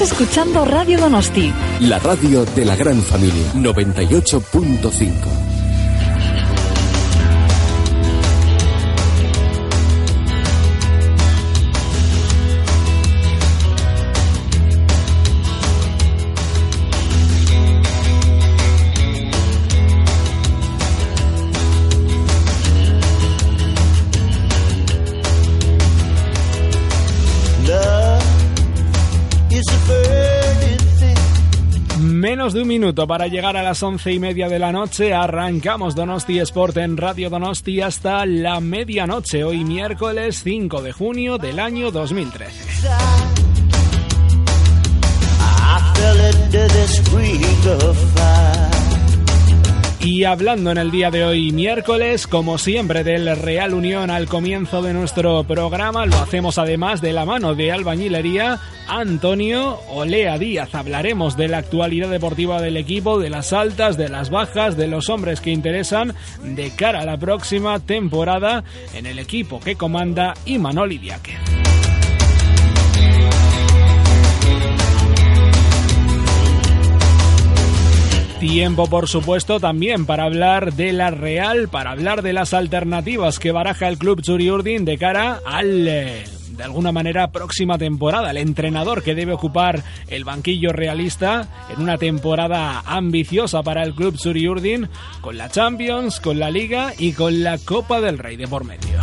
Escuchando Radio Donosti. La radio de la gran familia. 98.5. De un minuto para llegar a las once y media de la noche. Arrancamos Donosti Sport en Radio Donosti hasta la medianoche, hoy miércoles 5 de junio del año 2013. Y hablando en el día de hoy, miércoles, como siempre, del Real Unión al comienzo de nuestro programa, lo hacemos además de la mano de albañilería Antonio Olea Díaz. Hablaremos de la actualidad deportiva del equipo, de las altas, de las bajas, de los hombres que interesan de cara a la próxima temporada en el equipo que comanda Imanol Idiaque. Tiempo, por supuesto, también para hablar de la Real, para hablar de las alternativas que baraja el club Urdin de cara al eh, de alguna manera próxima temporada. El entrenador que debe ocupar el banquillo realista en una temporada ambiciosa para el club Urdin con la Champions, con la Liga y con la Copa del Rey de por medio.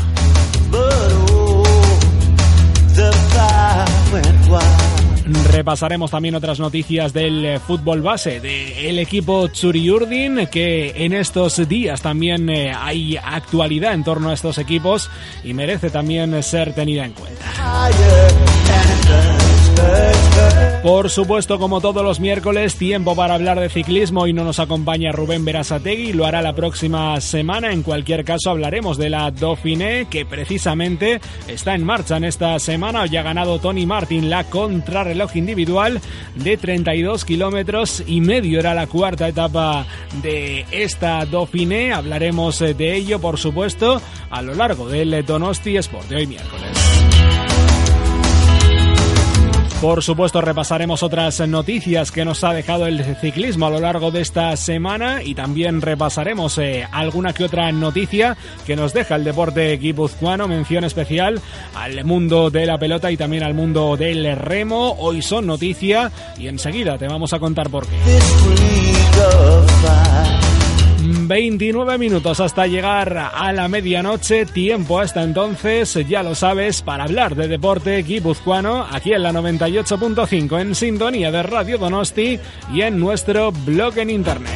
Repasaremos también otras noticias del eh, fútbol base del equipo Urdin que en estos días también eh, hay actualidad en torno a estos equipos y merece también ser tenida en cuenta. Por supuesto, como todos los miércoles, tiempo para hablar de ciclismo y no nos acompaña Rubén Berasategui, lo hará la próxima semana. En cualquier caso, hablaremos de la Dauphiné, que precisamente está en marcha en esta semana. Hoy ha ganado Tony Martin la contrarreloj individual de 32 kilómetros y medio. Era la cuarta etapa de esta Dauphiné. Hablaremos de ello, por supuesto, a lo largo del Donosti Sport de hoy miércoles. Por supuesto, repasaremos otras noticias que nos ha dejado el ciclismo a lo largo de esta semana y también repasaremos eh, alguna que otra noticia que nos deja el deporte guipuzcoano, mención especial al mundo de la pelota y también al mundo del remo. Hoy son noticia y enseguida te vamos a contar por qué. 29 minutos hasta llegar a la medianoche, tiempo hasta entonces, ya lo sabes, para hablar de deporte guipuzcoano aquí en la 98.5 en sintonía de Radio Donosti y en nuestro blog en internet.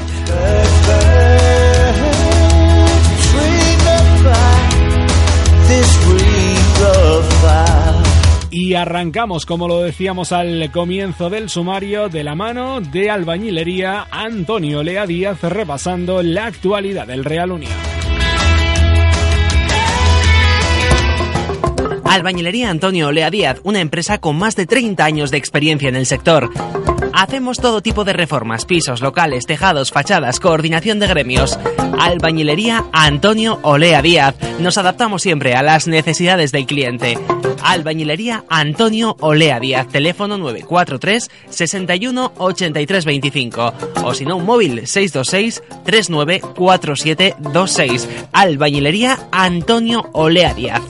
Y arrancamos, como lo decíamos al comienzo del sumario, de la mano de albañilería Antonio Lea Díaz, repasando la actualidad del Real Unión. Albañilería Antonio Lea Díaz, una empresa con más de 30 años de experiencia en el sector. Hacemos todo tipo de reformas, pisos, locales, tejados, fachadas, coordinación de gremios. Albañilería Antonio Olea Díaz. Nos adaptamos siempre a las necesidades del cliente. Albañilería Antonio Olea Díaz, teléfono 943 61 83 25 o si no un móvil 626 394726. Albañilería Antonio Olea Díaz.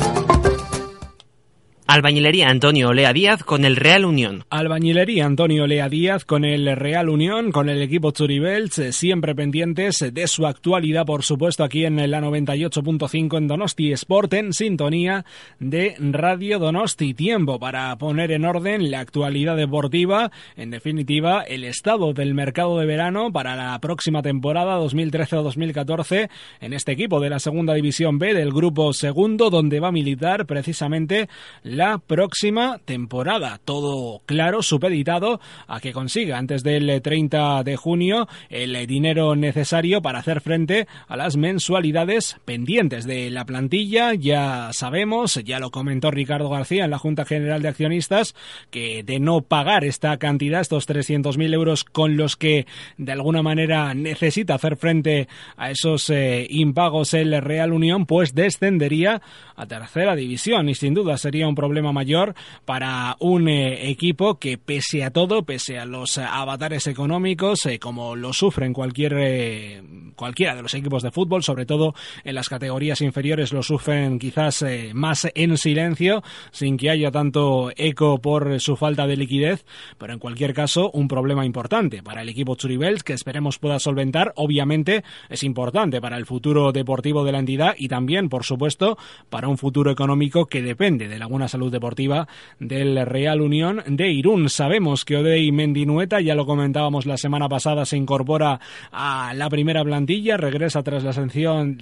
Albañilería Antonio Olea Díaz con el Real Unión. Albañilería Antonio Olea Díaz con el Real Unión, con el equipo Churibels, eh, siempre pendientes de su actualidad, por supuesto, aquí en la 98.5 en Donosti Sport, en sintonía de Radio Donosti. Tiempo para poner en orden la actualidad deportiva, en definitiva, el estado del mercado de verano para la próxima temporada 2013-2014 en este equipo de la Segunda División B del Grupo Segundo, donde va a militar precisamente la la próxima temporada. Todo claro, supeditado a que consiga antes del 30 de junio el dinero necesario para hacer frente a las mensualidades pendientes de la plantilla. Ya sabemos, ya lo comentó Ricardo García en la Junta General de Accionistas, que de no pagar esta cantidad, estos 300.000 euros con los que de alguna manera necesita hacer frente a esos eh, impagos el Real Unión, pues descendería a tercera división y sin duda sería un problema problema mayor para un eh, equipo que pese a todo, pese a los avatares económicos, eh, como lo sufren cualquier eh, cualquiera de los equipos de fútbol, sobre todo en las categorías inferiores, lo sufren quizás más en silencio, sin que haya tanto eco por su falta de liquidez, pero en cualquier caso un problema importante para el equipo Churibels que esperemos pueda solventar. Obviamente es importante para el futuro deportivo de la entidad y también, por supuesto, para un futuro económico que depende de buena salud deportiva del Real Unión de Irún. Sabemos que Odey Mendinueta, ya lo comentábamos la semana pasada, se incorpora a la primera plantilla, regresa tras la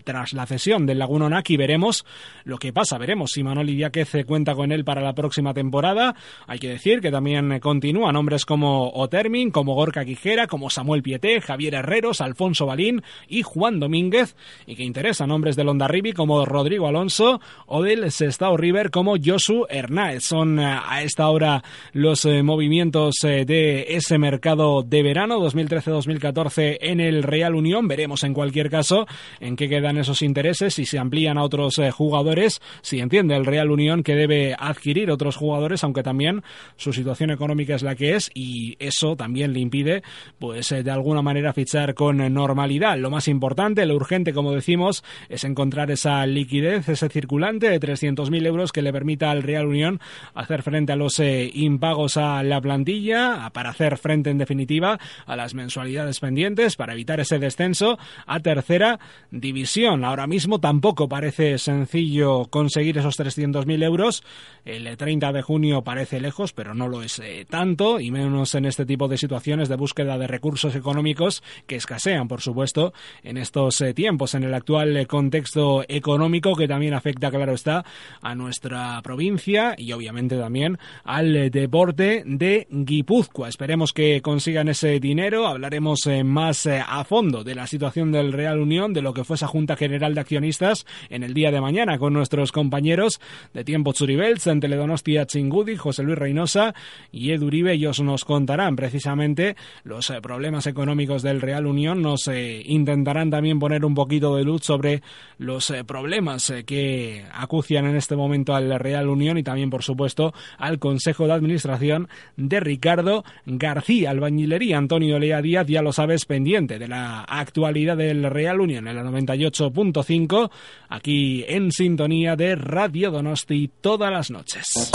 tras la cesión del Laguna Naki. Veremos lo que pasa, veremos si Manuel Idiáquez cuenta con él para la próxima temporada. Hay que decir que también continúan hombres como Otermin, como Gorka Quijera, como Samuel Pieté, Javier Herreros, Alfonso Balín y Juan Domínguez, y que interesan hombres del Ondarribi como Rodrigo Alonso o del Sestao River como Josu Hernáez. Son eh, a esta hora los eh, movimientos eh, de ese mercado de verano 2013-2014 en el Real Unión. Veremos en cualquier caso en qué quedan esos intereses, si se amplían a otros jugadores, si entiende el Real Unión que debe adquirir otros jugadores, aunque también su situación económica es la que es y eso también le impide, pues de alguna manera fichar con normalidad. Lo más importante, lo urgente, como decimos, es encontrar esa liquidez, ese circulante de 300.000 euros que le permita al Real Unión hacer frente a los eh, impagos a la plantilla, para hacer frente en definitiva a las mensualidades pendientes, para evitar ese descenso a tercera división. Ahora mismo tampoco parece sencillo conseguir esos 300.000 euros. El 30 de junio parece lejos, pero no lo es eh, tanto, y menos en este tipo de situaciones de búsqueda de recursos económicos que escasean, por supuesto, en estos eh, tiempos, en el actual contexto económico que también afecta, claro está, a nuestra provincia y obviamente también al deporte de Guipúzcoa. Esperemos que consigan ese dinero. Hablaremos eh, más eh, a fondo de la situación del Real Unión, de lo que fue esa Junta General de Accionistas en el día de mañana con nuestros compañeros de Tiempo Churibels, en Teledonostia Chingudi, José Luis Reynosa y Edu Uribe. Ellos nos contarán precisamente los eh, problemas económicos del Real Unión. Nos intentarán también poner un poquito de luz sobre los problemas que acucian en este momento al Real Unión y también, por supuesto, al Consejo de Administración de Ricardo García. Albañilería Antonio Lea Díaz, ya lo sabes, pendiente de la actualidad del Real Unión en la 98.5, aquí en sintonía de Radio Donosti todas las noches.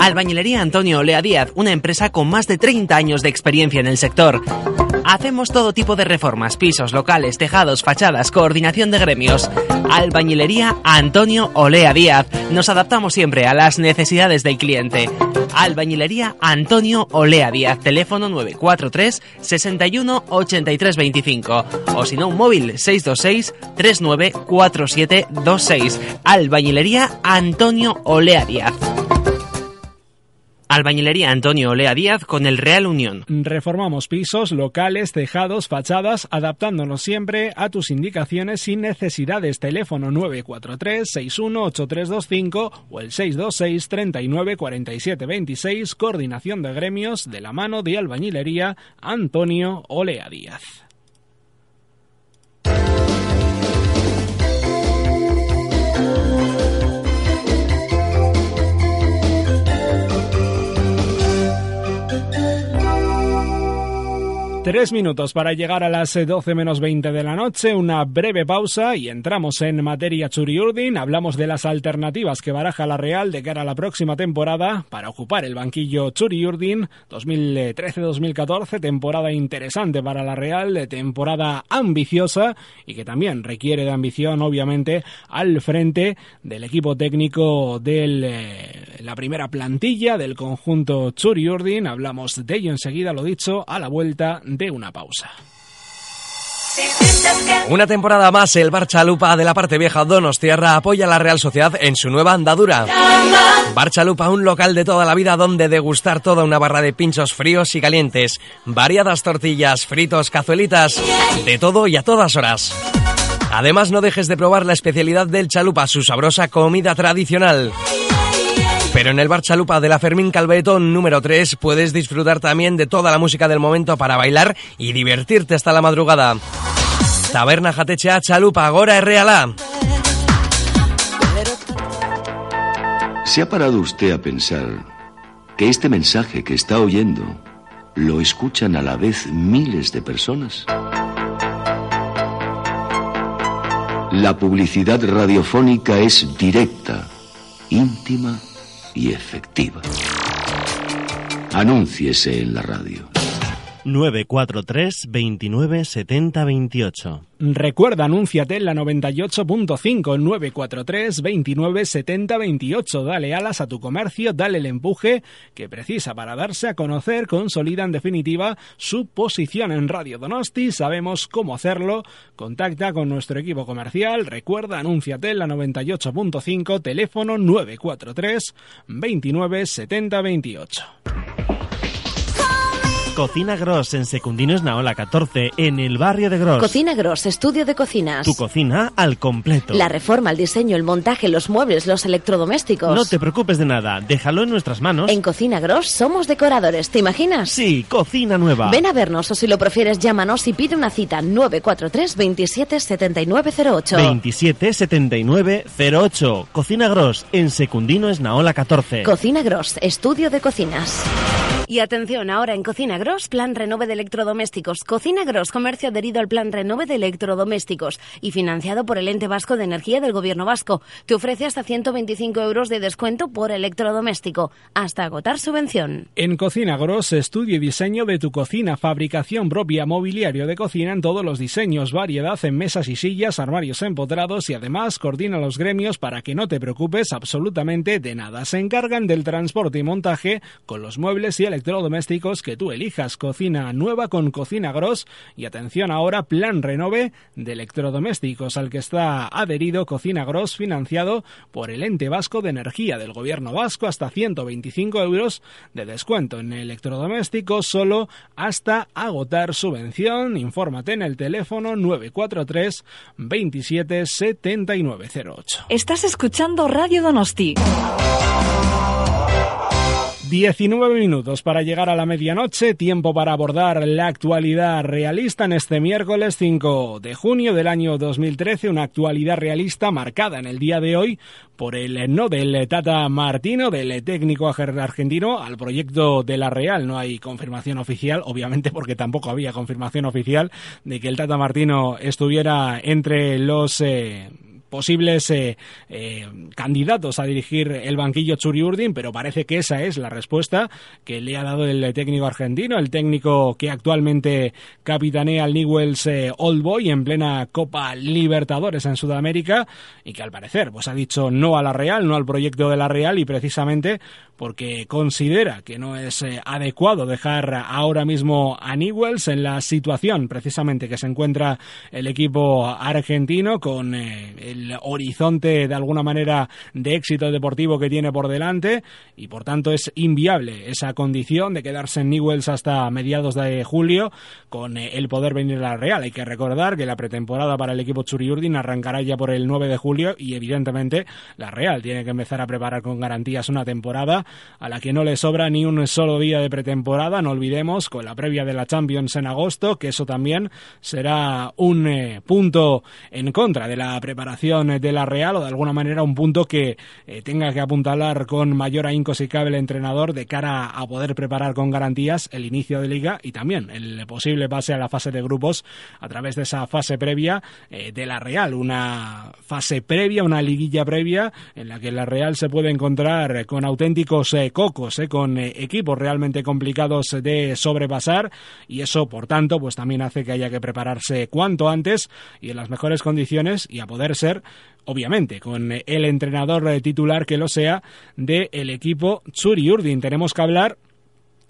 Albañilería Antonio Lea Díaz, una empresa con más de 30 años de experiencia en el sector. Hacemos todo tipo de reformas, pisos, locales, tejados, fachadas, coordinación de gremios. Albañilería Antonio Olea Díaz. Nos adaptamos siempre a las necesidades del cliente. Albañilería Antonio Olea Díaz. Teléfono 943 61 83 25. O si no, un móvil 626 394726. Albañilería Antonio Olea Díaz. Albañilería Antonio Olea Díaz con el Real Unión. Reformamos pisos, locales, tejados, fachadas, adaptándonos siempre a tus indicaciones sin necesidades. Teléfono 943 618325 o el 626 39 47 26. Coordinación de gremios de la mano de Albañilería Antonio Olea Díaz. Tres minutos para llegar a las 12 menos 20 de la noche, una breve pausa y entramos en materia Churiurdin. Hablamos de las alternativas que baraja la Real de cara a la próxima temporada para ocupar el banquillo Churiurdin 2013-2014, temporada interesante para la Real, temporada ambiciosa y que también requiere de ambición, obviamente, al frente del equipo técnico de eh, la primera plantilla del conjunto Churiurdin. Hablamos de ello enseguida, lo dicho, a la vuelta una pausa. Una temporada más, el Barchalupa de la parte vieja Donostierra apoya a la Real Sociedad en su nueva andadura. Barchalupa, un local de toda la vida donde degustar toda una barra de pinchos fríos y calientes, variadas tortillas, fritos, cazuelitas, de todo y a todas horas. Además, no dejes de probar la especialidad del chalupa, su sabrosa comida tradicional. Pero en el bar Chalupa de la Fermín Calveto número 3 puedes disfrutar también de toda la música del momento para bailar y divertirte hasta la madrugada. Taberna Jatechea Chalupa, Agora Reala. ¿Se ha parado usted a pensar que este mensaje que está oyendo lo escuchan a la vez miles de personas? La publicidad radiofónica es directa, íntima y efectiva. Anúnciese en la radio. 943 29 70 28. Recuerda, anúnciate en la 98.5 943 29 70 28. Dale alas a tu comercio, dale el empuje que precisa para darse a conocer, consolida en definitiva su posición en Radio Donosti. Sabemos cómo hacerlo. Contacta con nuestro equipo comercial. Recuerda, anúnciate en la 98.5, teléfono 943 29 70 28. Cocina Gross en Secundino Esnaola 14, en el barrio de Gross. Cocina Gross, estudio de cocinas. Tu cocina al completo. La reforma, el diseño, el montaje, los muebles, los electrodomésticos. No te preocupes de nada, déjalo en nuestras manos. En Cocina Gross somos decoradores, ¿te imaginas? Sí, cocina nueva. Ven a vernos o si lo prefieres llámanos y pide una cita 943 27 7908. 27 7908. Cocina Gross en Secundino Esnaola 14. Cocina Gross, estudio de cocinas. Y atención, ahora en Cocina Gross, Plan Renove de Electrodomésticos. Cocina Gross, comercio adherido al Plan Renove de Electrodomésticos y financiado por el Ente Vasco de Energía del Gobierno Vasco. Te ofrece hasta 125 euros de descuento por electrodoméstico, hasta agotar subvención. En Cocina Gross, estudio y diseño de tu cocina, fabricación propia, mobiliario de cocina en todos los diseños, variedad en mesas y sillas, armarios empotrados y además coordina los gremios para que no te preocupes absolutamente de nada. Se encargan del transporte y montaje con los muebles y el electrodomésticos que tú elijas. Cocina nueva con Cocina Gross y atención ahora, plan renove de electrodomésticos al que está adherido Cocina Gross financiado por el ente vasco de energía del gobierno vasco hasta 125 euros de descuento en electrodomésticos solo hasta agotar subvención. Infórmate en el teléfono 943 27 7908. Estás escuchando Radio Donosti. 19 minutos para llegar a la medianoche, tiempo para abordar la actualidad realista en este miércoles 5 de junio del año 2013, una actualidad realista marcada en el día de hoy por el no del Tata Martino, del técnico argentino, al proyecto de la Real. No hay confirmación oficial, obviamente porque tampoco había confirmación oficial de que el Tata Martino estuviera entre los... Eh, posibles eh, eh, candidatos a dirigir el banquillo Churi Urdin, pero parece que esa es la respuesta que le ha dado el técnico argentino, el técnico que actualmente capitanea al Newells eh, Old Boy en plena Copa Libertadores en Sudamérica y que al parecer pues ha dicho no a la Real, no al proyecto de la Real y precisamente porque considera que no es adecuado dejar ahora mismo a Newells en la situación precisamente que se encuentra el equipo argentino con eh, el horizonte de alguna manera de éxito deportivo que tiene por delante y por tanto es inviable esa condición de quedarse en Newells hasta mediados de julio con eh, el poder venir a la Real. Hay que recordar que la pretemporada para el equipo Churiurdin arrancará ya por el 9 de julio y evidentemente la Real tiene que empezar a preparar con garantías una temporada a la que no le sobra ni un solo día de pretemporada, no olvidemos, con la previa de la Champions en agosto, que eso también será un eh, punto en contra de la preparación de la Real o de alguna manera un punto que eh, tenga que apuntalar con mayor ahínco si cabe el entrenador de cara a poder preparar con garantías el inicio de liga y también el posible pase a la fase de grupos a través de esa fase previa eh, de la Real, una fase previa, una liguilla previa en la que la Real se puede encontrar con auténticos eh, cocos, con equipos realmente complicados de sobrepasar y eso, por tanto, pues también hace que haya que prepararse cuanto antes y en las mejores condiciones y a poder ser obviamente, con el entrenador titular que lo sea del equipo Tsuri Urdin. Tenemos que hablar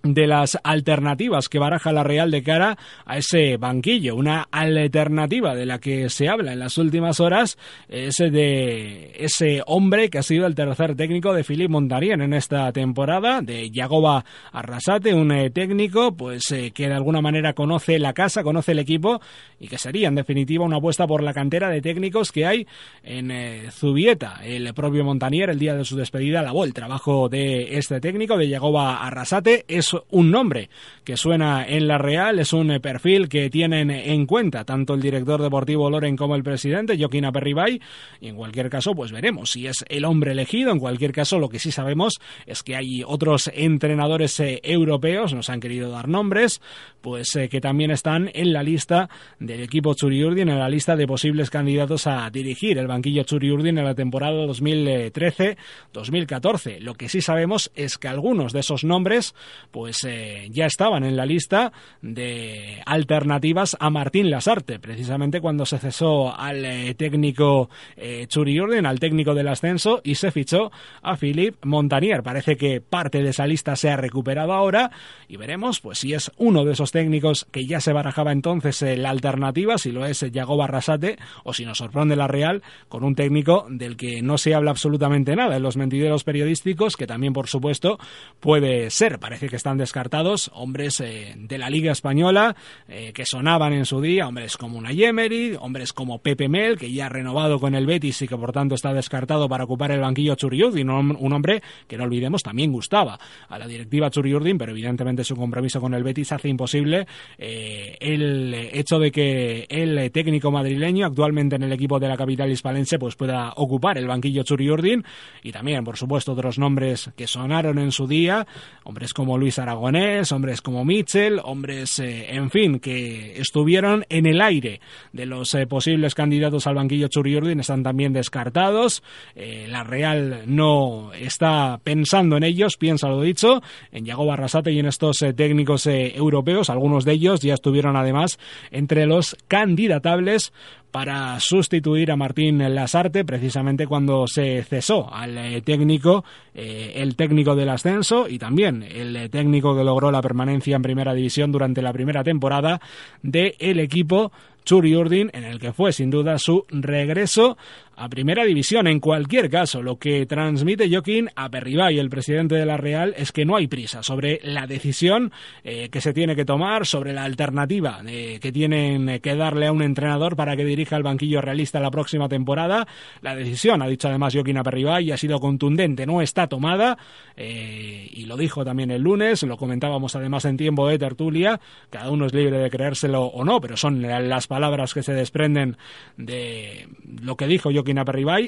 de las alternativas que baraja la Real de cara a ese banquillo. Una alternativa de la que se habla en las últimas horas es de ese hombre que ha sido el tercer técnico de Philippe Montarien en esta temporada, de Yagoba Arrasate, un eh, técnico pues eh, que de alguna manera conoce la casa, conoce el equipo y que sería en definitiva una apuesta por la cantera de técnicos que hay en eh, Zubieta. El propio Montanier el día de su despedida alabó el trabajo de este técnico, de Yagoba Arrasate. Es un nombre que suena en la Real, es un perfil que tienen en cuenta tanto el director deportivo Loren como el presidente, Joaquín Aperribay, y en cualquier caso, pues veremos si es el hombre elegido. En cualquier caso, lo que sí sabemos es que hay otros entrenadores eh, europeos, nos han querido dar nombres, pues eh, que también están en la lista del equipo Churiurdin, en la lista de posibles candidatos a dirigir el banquillo Churiurdin en la temporada 2013-2014. Lo que sí sabemos es que algunos de esos nombres pues eh, ya estaban en la lista de alternativas a Martín Lasarte, precisamente cuando se cesó al eh, técnico eh, Churiurdin, al técnico del ascenso, y se fichó a Philippe Montanier. Parece que parte de esa lista se ha recuperado ahora y veremos pues si es uno de esos técnicos que ya se barajaba entonces la alternativa, si lo es Yago Barrasate o si nos sorprende la Real con un técnico del que no se habla absolutamente nada en los mentideros periodísticos, que también, por supuesto, puede ser. Parece que están descartados hombres eh, de la Liga Española eh, que sonaban en su día, hombres como una Yemery, hombres como Pepe Mel, que ya ha renovado con el Betis y que por tanto está descartado para ocupar el banquillo Churiurdin, un hombre que no olvidemos también gustaba a la directiva Churiurdin, pero evidentemente su compromiso con el Betis hace imposible eh, el hecho de que el técnico madrileño, actualmente en el equipo de la capital hispalense, pues pueda ocupar el banquillo Churiurdin y también, por supuesto, otros nombres que sonaron en su día, hombres como Luis Aragonés, hombres como Mitchell, hombres, eh, en fin, que estuvieron en el aire de los eh, posibles candidatos al banquillo Churiurdin, están también descartados. Eh, la Real no está pensando en ellos, piensa lo dicho, en Yago Barrasate y en estos técnicos europeos, algunos de ellos ya estuvieron además entre los candidatables para sustituir a Martín Lasarte precisamente cuando se cesó al eh, técnico, eh, el técnico del ascenso y también el eh, técnico que logró la permanencia en primera división durante la primera temporada del equipo Churi Urdin, en el que fue sin duda su regreso a Primera División. En cualquier caso, lo que transmite Joaquín a Perribay, el presidente de la Real, es que no hay prisa sobre la decisión eh, que se tiene que tomar, sobre la alternativa eh, que tienen que darle a un entrenador para que dirija el banquillo realista la próxima temporada. La decisión, ha dicho además Joaquín a Perribay, ha sido contundente, no está tomada, eh, y lo dijo también el lunes, lo comentábamos además en tiempo de tertulia, cada uno es libre de creérselo o no, pero son las palabras que se desprenden de lo que dijo Joaquín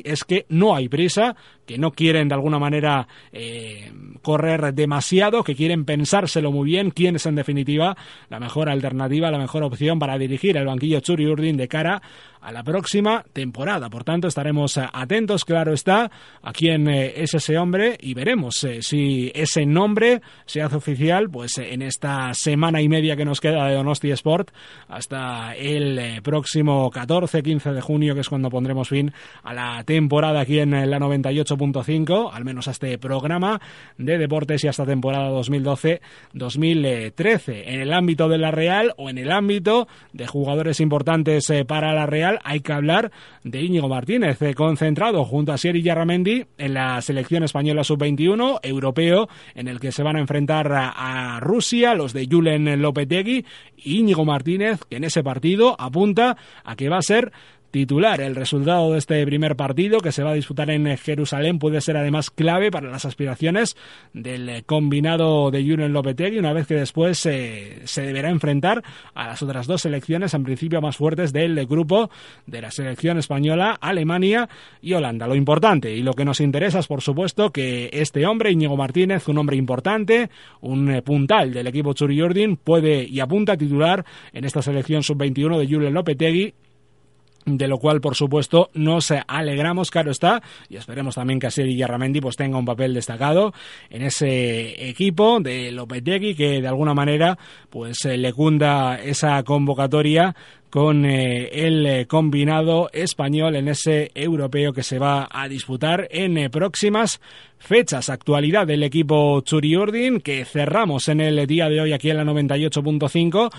Es que no hay prisa, que no quieren de alguna manera eh, correr demasiado, que quieren pensárselo muy bien quién es en definitiva la mejor alternativa, la mejor opción para dirigir el banquillo Churi Urdin de cara a la próxima temporada. Por tanto, estaremos atentos, claro está, a quién eh, es ese hombre y veremos eh, si ese nombre se hace oficial pues en esta semana y media que nos queda de Donosti Sport hasta el próximo 14-15 de junio, que es cuando pondremos fin a la temporada aquí en la 98.5, al menos a este programa de deportes y hasta temporada 2012-2013. En el ámbito de la Real o en el ámbito de jugadores importantes eh, para la Real, hay que hablar de Íñigo Martínez, eh, concentrado junto a Sieri Yarramendi en la selección española sub-21, europeo, en el que se van a enfrentar a, Rusia, los de Julen Lopetegui, Íñigo Martínez, que en ese partido apunta a que va a ser titular. El resultado de este primer partido que se va a disputar en Jerusalén puede ser además clave para las aspiraciones del combinado de Julen Lopetegui una vez que después se deberá enfrentar a las otras dos selecciones en principio más fuertes del grupo de la selección española, Alemania y Holanda. Lo importante y lo que nos interesa es por supuesto que este hombre, Íñigo Martínez, un hombre importante, un puntal del equipo Churi Jordan, puede y apunta a titular en esta selección sub-21 de Julen Lopetegui de lo cual por supuesto nos alegramos, claro está, y esperemos también que Asier Yarramendi pues tenga un papel destacado en ese equipo de Lopetegui que de alguna manera pues eh, le cunda esa convocatoria con eh, el eh, combinado español en ese europeo que se va a disputar en próximas fechas. Actualidad del equipo Churiurdin que cerramos en el día de hoy aquí en la 98.5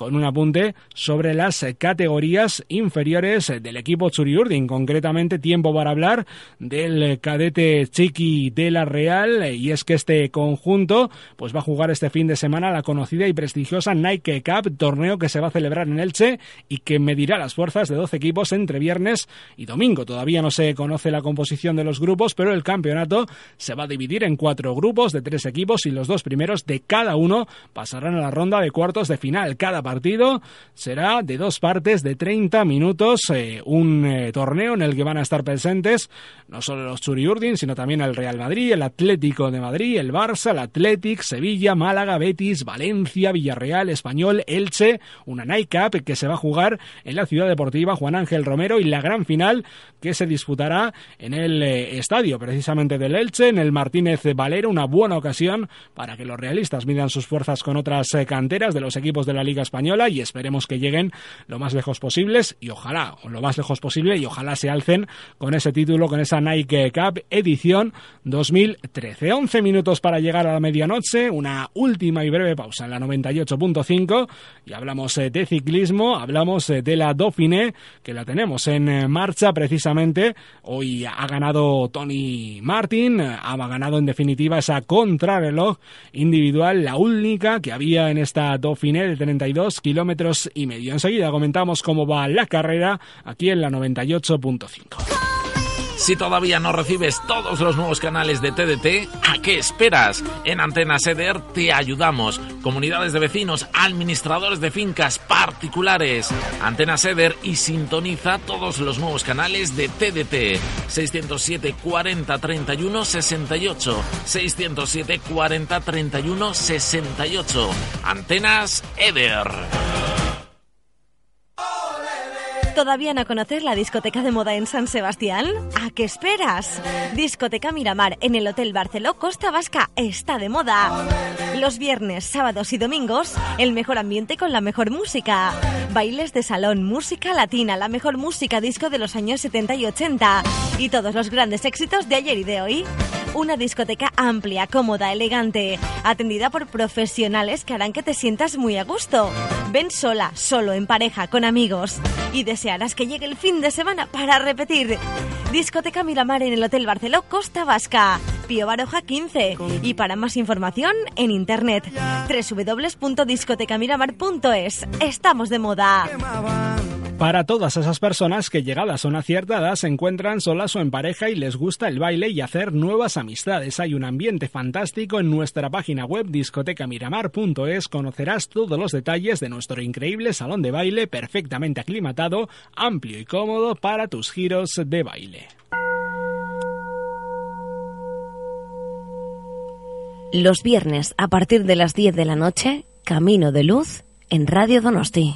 con un apunte sobre las categorías inferiores del equipo Urdin, concretamente tiempo para hablar del cadete Chiqui de la Real y es que este conjunto pues va a jugar este fin de semana la conocida y prestigiosa Nike Cup, torneo que se va a celebrar en Elche y que medirá las fuerzas de 12 equipos entre viernes y domingo. Todavía no se conoce la composición de los grupos, pero el campeonato se va a dividir en cuatro grupos de tres equipos y los dos primeros de cada uno pasarán a la ronda de cuartos de final. Cada partido. Será de dos partes de 30 minutos, eh, un eh, torneo en el que van a estar presentes no solo los Churiurdin, sino también el Real Madrid, el Atlético de Madrid, el Barça, el Athletic, Sevilla, Málaga, Betis, Valencia, Villarreal, Español, Elche, una Night Cup que se va a jugar en la ciudad deportiva Juan Ángel Romero y la gran final que se disputará en el eh, estadio precisamente del Elche, en el Martínez Valero, una buena ocasión para que los realistas midan sus fuerzas con otras eh, canteras de los equipos de la Liga Española y esperemos que lleguen lo más lejos posibles y ojalá, o lo más lejos posible y ojalá se alcen con ese título, con esa Nike Cup edición 2013. 11 minutos para llegar a la medianoche, una última y breve pausa en la 98.5 y hablamos eh, de ciclismo, hablamos eh, de la Dauphiné que la tenemos en eh, marcha precisamente. Hoy ha ganado Tony Martin, ha ganado en definitiva esa contrarreloj individual, la única que había en esta Dauphiné de 32 kilómetros y medio. Enseguida comentamos cómo va la carrera aquí en la 98.5. Si todavía no recibes todos los nuevos canales de TDT, ¿a qué esperas? En Antena Seder te ayudamos. Comunidades de vecinos, administradores de fincas particulares. Antena Seder y sintoniza todos los nuevos canales de TDT. 607 40 31 68. 607 40 31 68. Antenas Eder. ¿Todavía no conoces la discoteca de moda en San Sebastián? ¿A qué esperas? Discoteca Miramar en el Hotel Barceló Costa Vasca está de moda. Los viernes, sábados y domingos, el mejor ambiente con la mejor música. Bailes de salón, música latina, la mejor música disco de los años 70 y 80. Y todos los grandes éxitos de ayer y de hoy. Una discoteca amplia, cómoda, elegante, atendida por profesionales que harán que te sientas muy a gusto. Ven sola, solo, en pareja, con amigos. Y desearás que llegue el fin de semana para repetir. Discoteca Miramar en el Hotel Barceló Costa Vasca. Pío Baroja 15. Y para más información, en internet www.discotecamiramar.es. Estamos de moda para todas esas personas que llegadas a una cierta edad se encuentran solas o en pareja y les gusta el baile y hacer nuevas amistades. Hay un ambiente fantástico en nuestra página web discotecamiramar.es. Conocerás todos los detalles de nuestro increíble salón de baile perfectamente aclimatado, amplio y cómodo para tus giros de baile. Los viernes a partir de las 10 de la noche, Camino de Luz en Radio Donosti.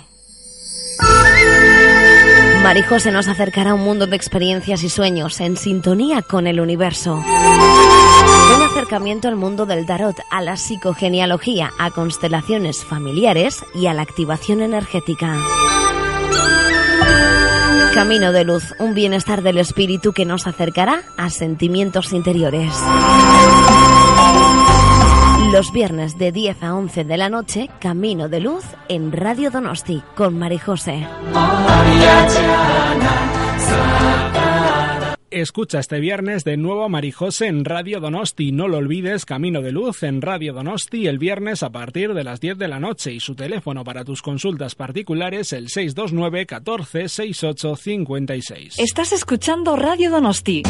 Marijose nos acercará a un mundo de experiencias y sueños en sintonía con el universo. Un acercamiento al mundo del tarot, a la psicogenealogía, a constelaciones familiares y a la activación energética. Camino de luz, un bienestar del espíritu que nos acercará a sentimientos interiores. Los viernes de 10 a 11 de la noche, Camino de Luz en Radio Donosti con Marijose. Escucha este viernes de nuevo a Marijose en Radio Donosti. No lo olvides, Camino de Luz en Radio Donosti el viernes a partir de las 10 de la noche y su teléfono para tus consultas particulares el 629 14 68 56. Estás escuchando Radio Donosti.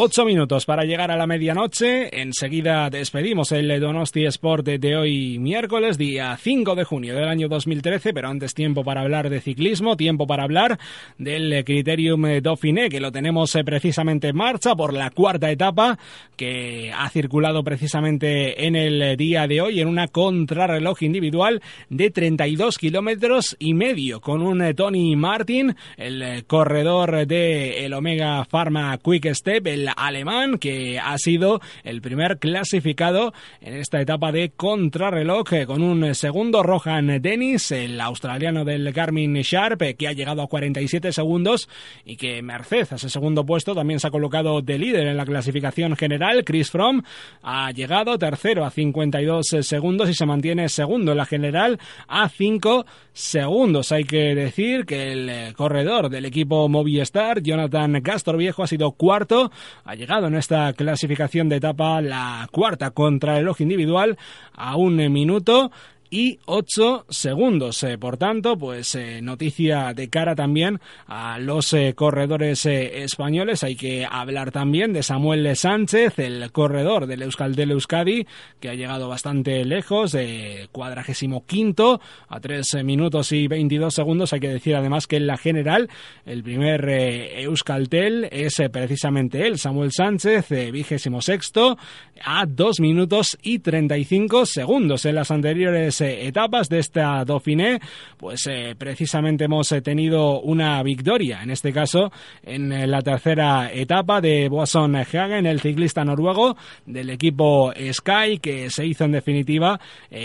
Ocho minutos para llegar a la medianoche. Enseguida despedimos el Donosti Sport de hoy miércoles, día 5 de junio del año 2013, pero antes tiempo para hablar de ciclismo, tiempo para hablar del Criterium Dauphiné, que lo tenemos eh, precisamente en marcha por la cuarta etapa, que ha circulado precisamente en el día de hoy en una contrarreloj individual de 32 kilómetros y medio, con un eh, Tony Martin, el eh, corredor de Omega Pharma Quick Step, alemán, que ha sido el primer clasificado en esta etapa de contrarreloj, eh, con un segundo Rohan Dennis, el australiano del Garmin Sharp, eh, que ha llegado a 47 segundos y que merced a ese segundo puesto también se ha colocado de líder en la clasificación general. Chris Fromm ha llegado tercero a 52 segundos y se mantiene segundo en la general a 5 segundos. Hay que decir que el eh, corredor del equipo Movistar, Jonathan Viejo, ha sido cuarto. Ha llegado en esta clasificación de etapa la cuarta contra el reloj individual a un minuto y 8 segundos. Eh, por tanto, pues eh, noticia de cara también a los eh, corredores españoles. Hay que hablar también de Samuel Sánchez, el corredor del Euskaltel Euskadi, que ha llegado bastante lejos, de cuadragésimo quinto a 3 minutos y 22 segundos. Hay que decir además que en la general el primer Euskaltel es precisamente él, Samuel Sánchez, vigésimo sexto a 2 minutos y 35 segundos. En las anteriores etapas de esta Dauphiné, pues eh, precisamente hemos eh, tenido una victoria, en este caso en eh, la tercera etapa de Boasson Hagen, el ciclista noruego del equipo Sky, que se hizo en definitiva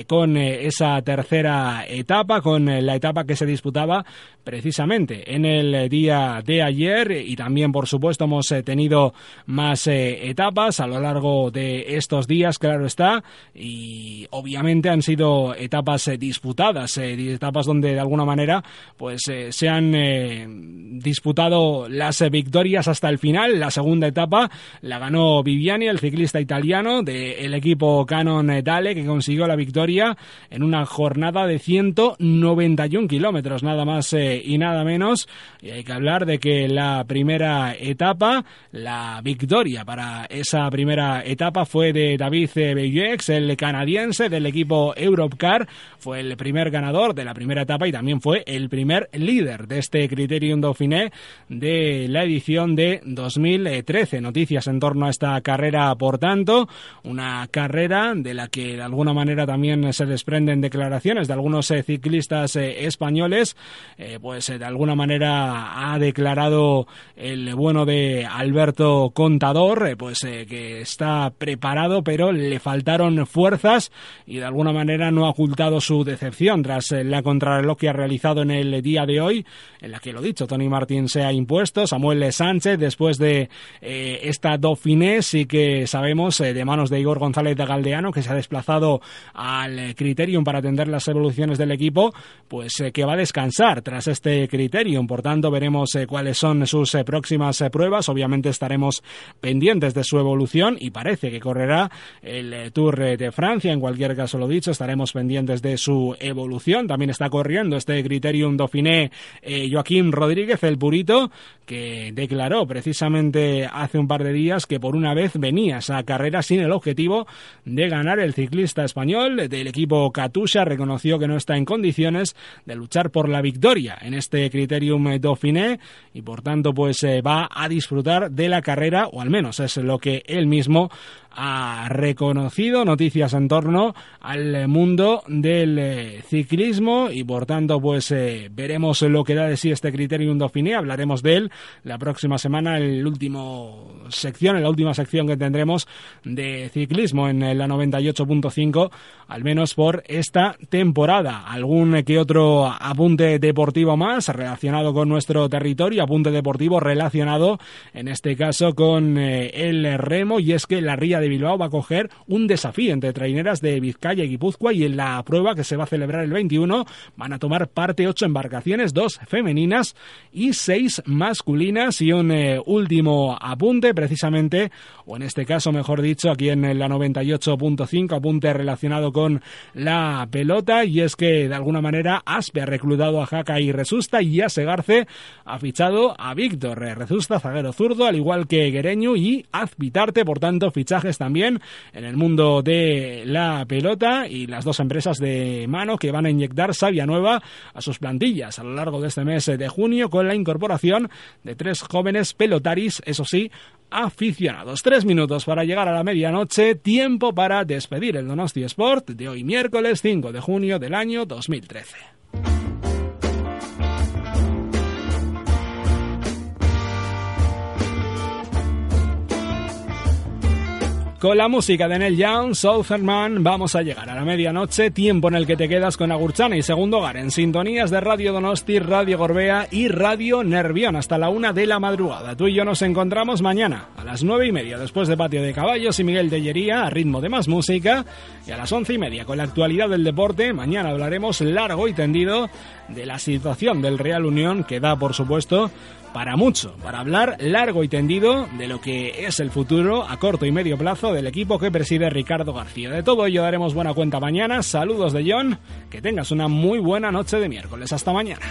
con esa tercera etapa, con la etapa que se disputaba precisamente en el día de ayer. Y también por supuesto hemos tenido más etapas a lo largo de estos días, claro está, y obviamente han sido etapas eh, disputadas, eh, etapas donde de alguna manera pues eh, se han disputado las victorias hasta el final. La segunda etapa la ganó Viviani, el ciclista italiano del equipo Canon Dale, que consiguió la victoria en una jornada de 191 kilómetros, nada más y nada menos. Y hay que hablar de que la primera etapa, la victoria para esa primera etapa fue de David Bellex, el canadiense del equipo Europcar fue el primer ganador de la primera etapa y también fue el primer líder de este Criterium Dauphiné de la edición de 2013. Noticias en torno a esta carrera, por tanto, una carrera de la que de alguna manera también se desprenden declaraciones de algunos eh, ciclistas eh, españoles, eh, pues de alguna manera ha declarado el bueno de Alberto Contador, pues que está preparado, pero le faltaron fuerzas y de alguna manera no ha ocultado su decepción tras eh, la contrarreloj que ha realizado en el día de hoy, en la que lo dicho, Tony Martín se ha impuesto, Samuel Sánchez después de eh, esta Dauphiné sí que sabemos eh, de manos de Igor González de Galdeano que se ha desplazado al Criterium para atender las evoluciones del equipo, pues que va a descansar tras este Criterium, por tanto veremos cuáles son sus próximas pruebas, obviamente estaremos pendientes de su evolución y parece que correrá el Tour de Francia, en cualquier caso lo dicho, estaremos pendientes desde su evolución. También está corriendo este Criterium Dauphiné eh, Joaquín Rodríguez, el purito, que declaró precisamente hace un par de días que por una vez venía esa carrera sin el objetivo de ganar el ciclista español del equipo Katusha. Reconoció que no está en condiciones de luchar por la victoria en este Criterium Dauphiné y por tanto pues eh, va a disfrutar de la carrera o al menos es lo que él mismo ha reconocido noticias en torno al mundo del eh, ciclismo y por tanto pues eh, veremos lo que da de sí este Criterium Dauphiné, hablaremos de él la próxima semana en la última sección, en la última sección que tendremos de ciclismo en la 98.5, al menos por esta temporada. Algún que otro apunte deportivo más relacionado con nuestro territorio, apunte deportivo relacionado en este caso con eh, el remo y es que la ría de Bilbao va a coger un desafío entre traineras de Vizcaya y Guipúzcoa y en la prueba que se va a celebrar el 21 van a tomar parte ocho embarcaciones, dos femeninas y seis masculinas y un eh, último apunte precisamente, o en este caso mejor dicho, aquí en la 98.5 apunte relacionado con la pelota y es que de alguna manera Aspe ha reclutado a Jaca y Resusta y ya Segarce ha fichado a Víctor Resusta, zaguero zurdo, al igual que Guereño y Azvitarte, por tanto fichajes también en el mundo de la pelota y las dos empresas de mano que van a inyectar savia nueva a sus plantillas a lo largo de este mes de junio con la incorporación de tres jóvenes pelotaris, eso sí, aficionados. Tres minutos para llegar a la medianoche, tiempo para despedir el Donosti Sport de hoy miércoles 5 de junio del año 2013. Con la música de Neil Young, Southern vamos a llegar a la medianoche, tiempo en el que te quedas con Agurchana y segundo hogar en sintonías de Radio Donosti, Radio Gorbea y Radio Nervión hasta la una de la madrugada. Tú y yo nos encontramos mañana a las nueve y media después de Patio de Caballos y Miguel Tellería a ritmo de más música y a las once y media con la actualidad del deporte. Mañana hablaremos largo y tendido de la situación del Real Unión que da, por supuesto, para mucho, para hablar largo y tendido de lo que es el futuro a corto y medio plazo del equipo que preside Ricardo García. De todo ello daremos buena cuenta mañana. Saludos de John, que tengas una muy buena noche de miércoles. Hasta mañana.